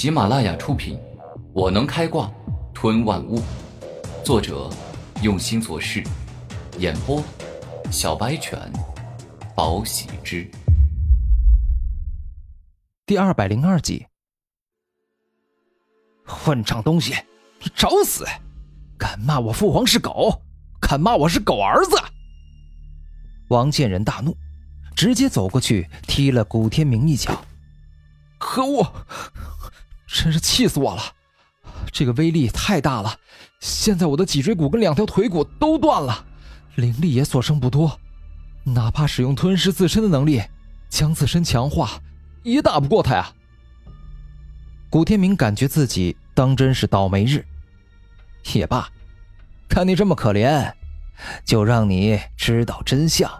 喜马拉雅出品，《我能开挂吞万物》，作者用心做事，演播小白犬，宝喜之，第二百零二集。混账东西，你找死！敢骂我父皇是狗，敢骂我是狗儿子！王建仁大怒，直接走过去踢了古天明一脚。可恶！真是气死我了！这个威力太大了，现在我的脊椎骨跟两条腿骨都断了，灵力也所剩不多，哪怕使用吞噬自身的能力将自身强化，也打不过他呀。古天明感觉自己当真是倒霉日。也罢，看你这么可怜，就让你知道真相。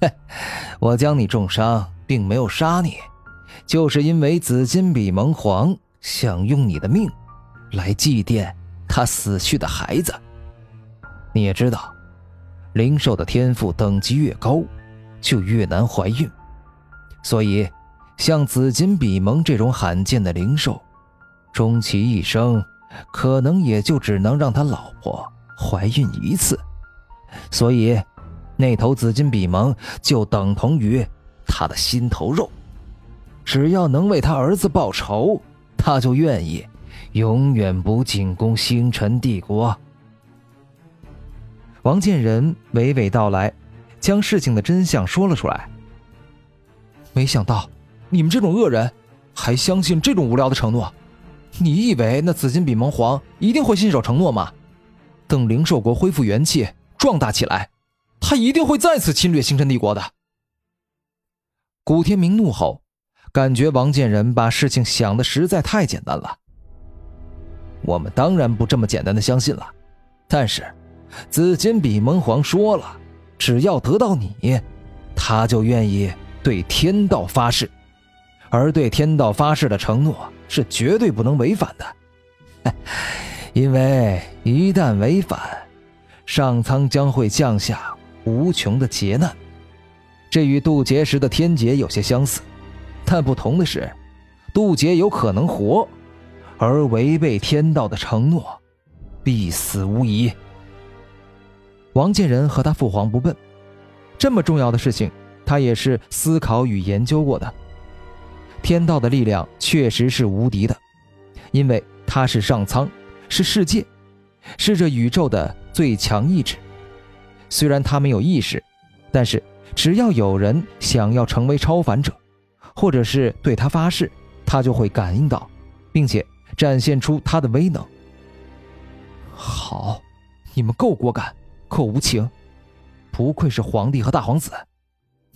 嘿，我将你重伤，并没有杀你，就是因为紫金比蒙皇想用你的命来祭奠他死去的孩子。你也知道，灵兽的天赋等级越高，就越难怀孕，所以像紫金比蒙这种罕见的灵兽，终其一生。可能也就只能让他老婆怀孕一次，所以那头紫金比蒙就等同于他的心头肉。只要能为他儿子报仇，他就愿意永远不进攻星辰帝国。王建仁娓娓道来，将事情的真相说了出来。没想到你们这种恶人，还相信这种无聊的承诺。你以为那紫金比蒙皇一定会信守承诺吗？等灵兽国恢复元气、壮大起来，他一定会再次侵略星辰帝国的。古天明怒吼，感觉王建仁把事情想的实在太简单了。我们当然不这么简单的相信了，但是紫金比蒙皇说了，只要得到你，他就愿意对天道发誓，而对天道发誓的承诺。是绝对不能违反的，因为一旦违反，上苍将会降下无穷的劫难。这与渡劫时的天劫有些相似，但不同的是，渡劫有可能活，而违背天道的承诺，必死无疑。王建仁和他父皇不笨，这么重要的事情，他也是思考与研究过的。天道的力量确实是无敌的，因为它是上苍，是世界，是这宇宙的最强意志。虽然他没有意识，但是只要有人想要成为超凡者，或者是对他发誓，他就会感应到，并且展现出他的威能。好，你们够果敢，够无情，不愧是皇帝和大皇子，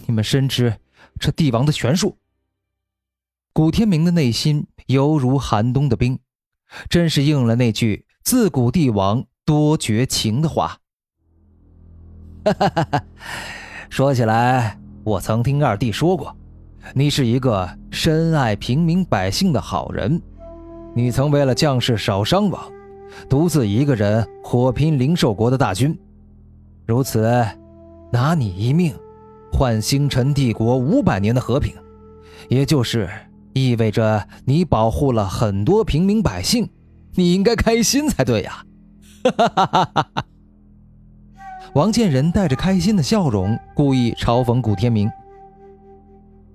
你们深知这帝王的权术。古天明的内心犹如寒冬的冰，真是应了那句“自古帝王多绝情”的话。哈哈哈哈说起来，我曾听二弟说过，你是一个深爱平民百姓的好人。你曾为了将士少伤亡，独自一个人火拼灵兽国的大军，如此，拿你一命，换星辰帝国五百年的和平，也就是。意味着你保护了很多平民百姓，你应该开心才对呀！哈哈哈哈哈！王建仁带着开心的笑容，故意嘲讽古天明：“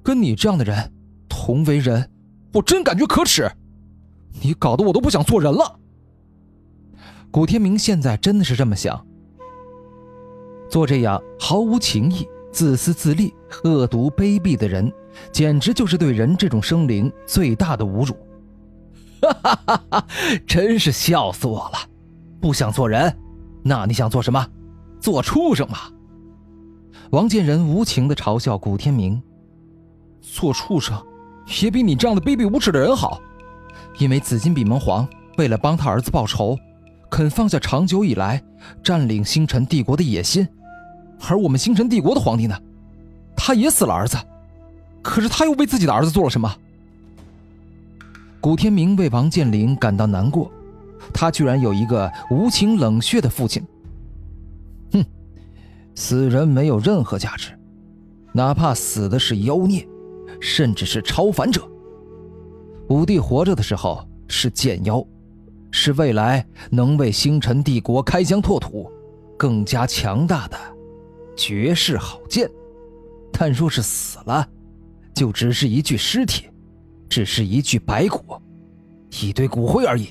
跟你这样的人同为人，我真感觉可耻！你搞得我都不想做人了。”古天明现在真的是这么想：做这样毫无情义、自私自利、恶毒卑鄙的人。简直就是对人这种生灵最大的侮辱！哈哈哈哈真是笑死我了！不想做人，那你想做什么？做畜生吗？王建仁无情的嘲笑古天明：“做畜生，也比你这样的卑鄙无耻的人好。因为紫金比蒙皇为了帮他儿子报仇，肯放下长久以来占领星辰帝国的野心。而我们星辰帝国的皇帝呢？他也死了儿子。”可是他又为自己的儿子做了什么？古天明为王健林感到难过，他居然有一个无情冷血的父亲。哼，死人没有任何价值，哪怕死的是妖孽，甚至是超凡者。武帝活着的时候是剑妖，是未来能为星辰帝国开疆拓土、更加强大的绝世好剑。但若是死了，就只是一具尸体，只是一具白骨，一堆骨灰而已。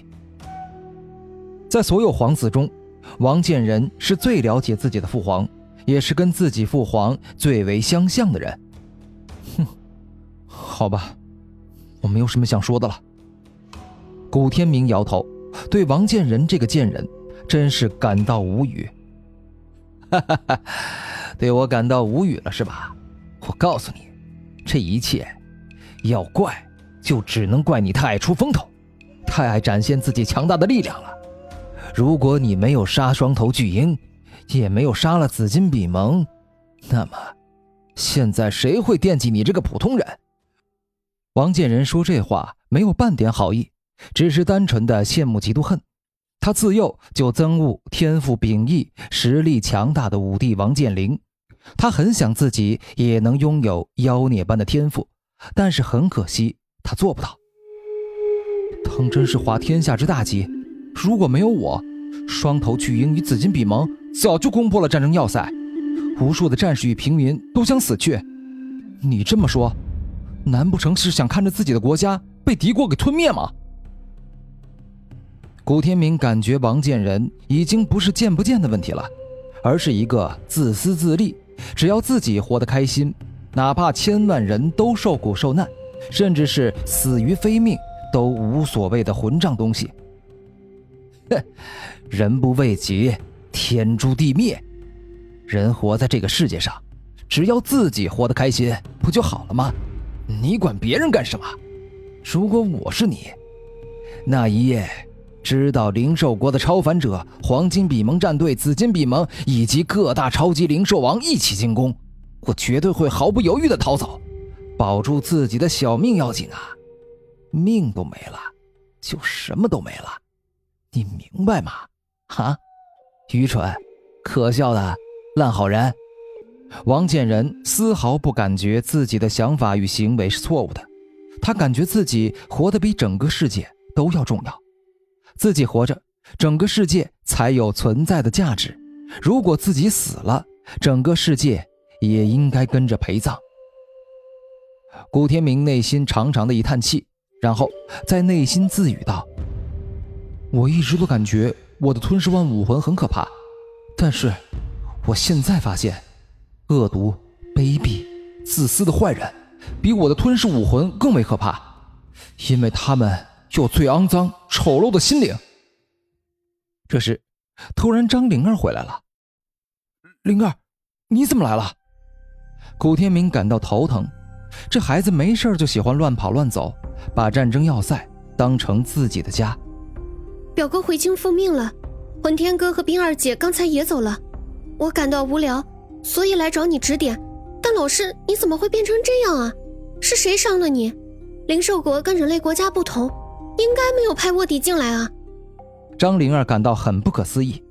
在所有皇子中，王建仁是最了解自己的父皇，也是跟自己父皇最为相像的人。好吧，我没有什么想说的了。古天明摇头，对王建仁这个贱人，真是感到无语。哈哈哈，对我感到无语了是吧？我告诉你，这一切要怪，就只能怪你太爱出风头，太爱展现自己强大的力量了。如果你没有杀双头巨鹰，也没有杀了紫金比蒙，那么现在谁会惦记你这个普通人？王建仁说这话没有半点好意，只是单纯的羡慕嫉妒恨。他自幼就憎恶天赋秉异、实力强大的武帝王健林。他很想自己也能拥有妖孽般的天赋，但是很可惜，他做不到。当真是滑天下之大稽，如果没有我，双头巨鹰与紫金比蒙早就攻破了战争要塞，无数的战士与平民都将死去。你这么说，难不成是想看着自己的国家被敌国给吞灭吗？古天明感觉王建仁已经不是见不见的问题了，而是一个自私自利。只要自己活得开心，哪怕千万人都受苦受难，甚至是死于非命都无所谓的混账东西。哼，人不为己，天诛地灭。人活在这个世界上，只要自己活得开心，不就好了吗？你管别人干什么？如果我是你，那一夜。知道灵兽国的超凡者黄金比蒙战队、紫金比蒙以及各大超级灵兽王一起进攻，我绝对会毫不犹豫的逃走，保住自己的小命要紧啊！命都没了，就什么都没了，你明白吗？哈，愚蠢、可笑的烂好人！王建仁丝毫不感觉自己的想法与行为是错误的，他感觉自己活得比整个世界都要重要。自己活着，整个世界才有存在的价值。如果自己死了，整个世界也应该跟着陪葬。古天明内心长长的一叹气，然后在内心自语道：“我一直都感觉我的吞噬万武魂很可怕，但是我现在发现，恶毒、卑鄙、自私的坏人，比我的吞噬武魂更为可怕，因为他们。”有最肮脏、丑陋的心灵。这时，突然张灵儿回来了。灵儿，你怎么来了？古天明感到头疼。这孩子没事就喜欢乱跑乱走，把战争要塞当成自己的家。表哥回京复命了，混天哥和冰二姐刚才也走了。我感到无聊，所以来找你指点。但老师，你怎么会变成这样啊？是谁伤了你？灵兽国跟人类国家不同。应该没有派卧底进来啊！张灵儿感到很不可思议。